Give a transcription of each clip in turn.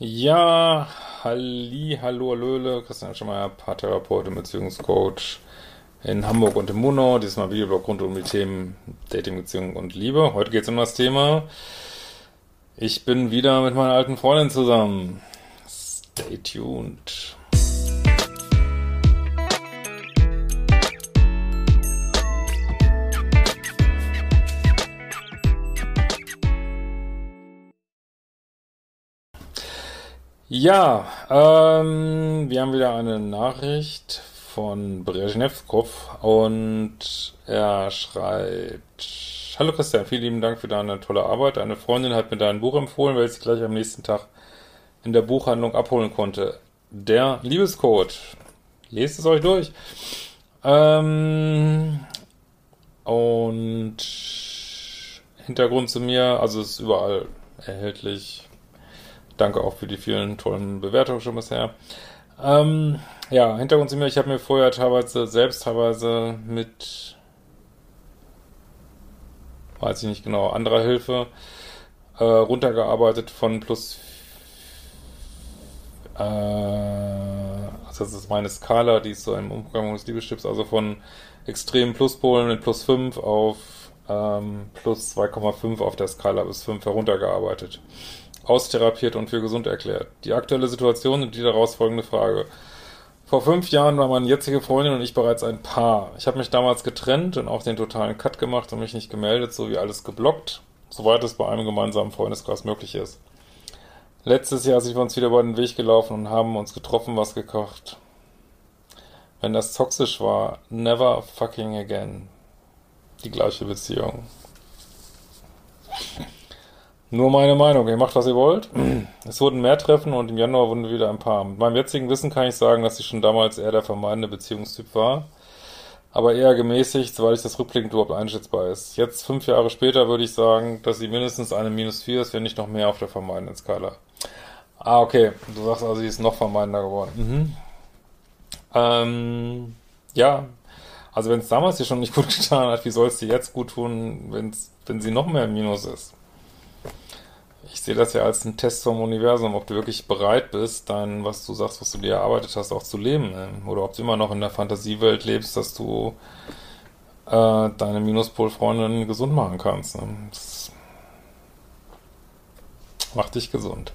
Ja, halli, hallo, hallöle, Christian Schemeier, Paartherapeut und Beziehungscoach in Hamburg und im Munau. Diesmal Videoblog rund um die Themen Dating, Beziehung und Liebe. Heute geht es um das Thema Ich bin wieder mit meiner alten Freundin zusammen. Stay tuned. Ja, ähm, wir haben wieder eine Nachricht von Brezhnevskov und er schreibt Hallo Christian, vielen lieben Dank für deine tolle Arbeit. Eine Freundin hat mir dein Buch empfohlen, weil ich gleich am nächsten Tag in der Buchhandlung abholen konnte. Der Liebescode. Lest es euch durch. Ähm, und Hintergrund zu mir, also es ist überall erhältlich Danke auch für die vielen tollen Bewertungen schon bisher. Ähm, ja, Hintergrund zu mir, ich habe mir vorher teilweise selbst teilweise mit, weiß ich nicht genau, anderer Hilfe äh, runtergearbeitet von plus, äh, also das ist meine Skala, die ist so im Umgang des Liebeschips, also von extremen Pluspolen mit plus 5 auf ähm, plus 2,5 auf der Skala bis 5 heruntergearbeitet austherapiert und für gesund erklärt. Die aktuelle Situation und die daraus folgende Frage. Vor fünf Jahren war meine jetzige Freundin und ich bereits ein Paar. Ich habe mich damals getrennt und auch den totalen Cut gemacht und mich nicht gemeldet, sowie alles geblockt, soweit es bei einem gemeinsamen Freundeskreis möglich ist. Letztes Jahr sind wir uns wieder über den Weg gelaufen und haben uns getroffen, was gekocht. Wenn das toxisch war, never fucking again. Die gleiche Beziehung. Nur meine Meinung, ihr macht, was ihr wollt. Es wurden mehr Treffen und im Januar wurden wieder ein paar. Mit meinem jetzigen Wissen kann ich sagen, dass ich schon damals eher der vermeidende Beziehungstyp war, aber eher gemäßigt, weil ich das rückblickend überhaupt einschätzbar ist. Jetzt, fünf Jahre später, würde ich sagen, dass sie mindestens eine Minus 4 ist, wenn nicht noch mehr auf der vermeidenden Skala. Ah, okay. Du sagst also, sie ist noch vermeidender geworden. Mhm. Ähm, ja. Also wenn es damals dir schon nicht gut getan hat, wie soll es dir jetzt gut tun, wenn's, wenn sie noch mehr Minus ist? Ich sehe das ja als einen Test vom Universum, ob du wirklich bereit bist, dein, was du sagst, was du dir erarbeitet hast, auch zu leben. Ne? Oder ob du immer noch in der Fantasiewelt lebst, dass du äh, deine Minuspol-Freundin gesund machen kannst. Ne? Das macht dich gesund.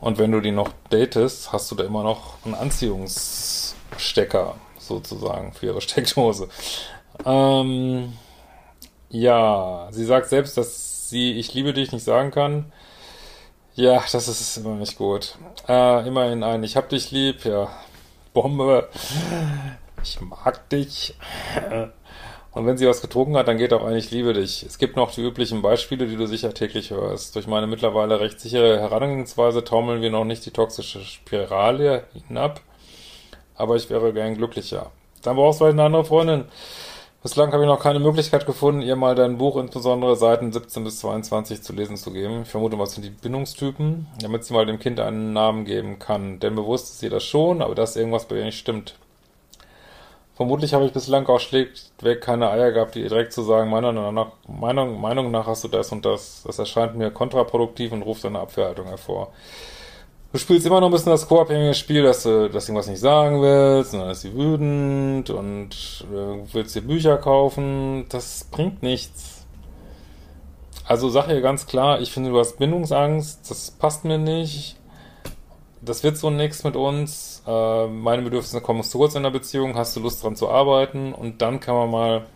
Und wenn du die noch datest, hast du da immer noch einen Anziehungsstecker, sozusagen, für ihre Steckdose. Ähm, ja, sie sagt selbst, dass sie Ich liebe dich nicht sagen kann. Ja, das ist immer nicht gut. Äh, immerhin ein Ich hab dich lieb, ja. Bombe. Ich mag dich. Und wenn sie was getrunken hat, dann geht auch ein Ich liebe dich. Es gibt noch die üblichen Beispiele, die du sicher täglich hörst. Durch meine mittlerweile recht sichere Herangehensweise taumeln wir noch nicht die toxische Spirale hinab. Aber ich wäre gern glücklicher. Dann brauchst du halt eine andere Freundin. Bislang habe ich noch keine Möglichkeit gefunden, ihr mal dein Buch, insbesondere Seiten 17 bis 22, zu lesen zu geben. Ich vermute, was sind die Bindungstypen, damit sie mal dem Kind einen Namen geben kann. Denn bewusst ist ihr das schon, aber dass irgendwas bei ihr nicht stimmt. Vermutlich habe ich bislang auch schlichtweg keine Eier gehabt, ihr direkt zu sagen, meiner Meinung nach hast du das und das. Das erscheint mir kontraproduktiv und ruft eine Abwehrhaltung hervor. Du spielst immer noch ein bisschen das co-abhängige Spiel, dass du dass du irgendwas nicht sagen willst, und dann ist sie wütend und äh, willst dir Bücher kaufen. Das bringt nichts. Also sag ihr ganz klar, ich finde, du hast Bindungsangst, das passt mir nicht. Das wird so nichts mit uns. Äh, meine Bedürfnisse kommen zu kurz in der Beziehung, hast du Lust dran zu arbeiten und dann kann man mal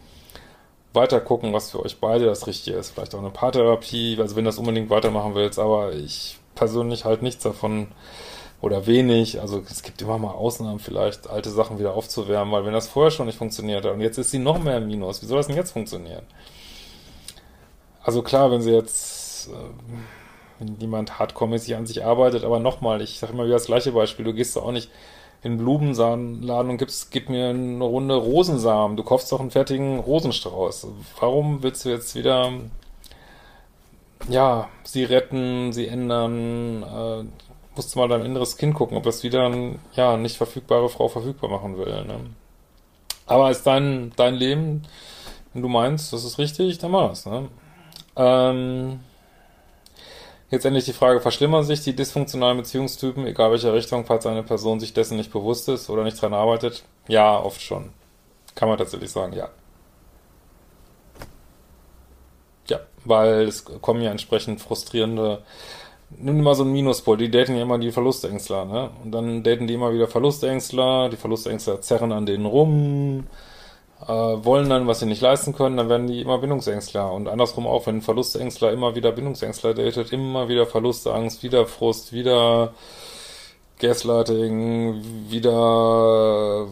weiter gucken, was für euch beide das Richtige ist. Vielleicht auch eine Paartherapie, also wenn du das unbedingt weitermachen willst, aber ich persönlich halt nichts davon oder wenig. Also es gibt immer mal Ausnahmen vielleicht, alte Sachen wieder aufzuwärmen, weil wenn das vorher schon nicht funktioniert hat und jetzt ist sie noch mehr im Minus, wie soll das denn jetzt funktionieren? Also klar, wenn sie jetzt, äh, wenn jemand hardcore-mäßig an sich arbeitet, aber nochmal, ich sage immer wieder das gleiche Beispiel, du gehst da auch nicht in den Blumenladen und gibst, gib mir eine Runde Rosensamen. Du kaufst doch einen fertigen Rosenstrauß. Warum willst du jetzt wieder, ja, sie retten, sie ändern, äh, musst du mal dein inneres Kind gucken, ob das wieder eine, ja, nicht verfügbare Frau verfügbar machen will, ne? Aber ist dein, dein Leben, wenn du meinst, das ist richtig, dann mach es, ne? Ähm, Jetzt endlich die Frage, verschlimmern sich die dysfunktionalen Beziehungstypen, egal welcher Richtung, falls eine Person sich dessen nicht bewusst ist oder nicht dran arbeitet? Ja, oft schon. Kann man tatsächlich sagen, ja. Ja, weil es kommen ja entsprechend frustrierende, nimm mal so einen Minuspol, die daten ja immer die Verlustängstler, ne? Und dann daten die immer wieder Verlustängstler, die Verlustängstler zerren an denen rum, äh, wollen dann, was sie nicht leisten können, dann werden die immer Bindungsängstler. Und andersrum auch, wenn ein Verlustängstler immer wieder Bindungsängstler datet, immer wieder Verlustangst, wieder Frust, wieder Gaslighting, wieder,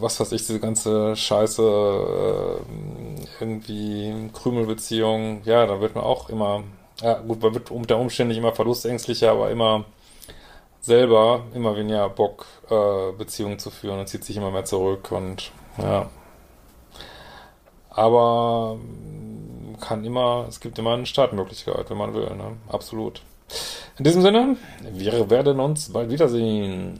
was weiß ich, diese ganze Scheiße, äh, irgendwie Krümelbeziehung, ja, da wird man auch immer, ja gut, man wird unter Umständen nicht immer verlustängstlicher, aber immer selber immer weniger Bock, äh, Beziehungen zu führen und zieht sich immer mehr zurück und ja. Aber kann immer, es gibt immer eine Startmöglichkeit, wenn man will, ne? Absolut. In diesem Sinne, wir werden uns bald wiedersehen.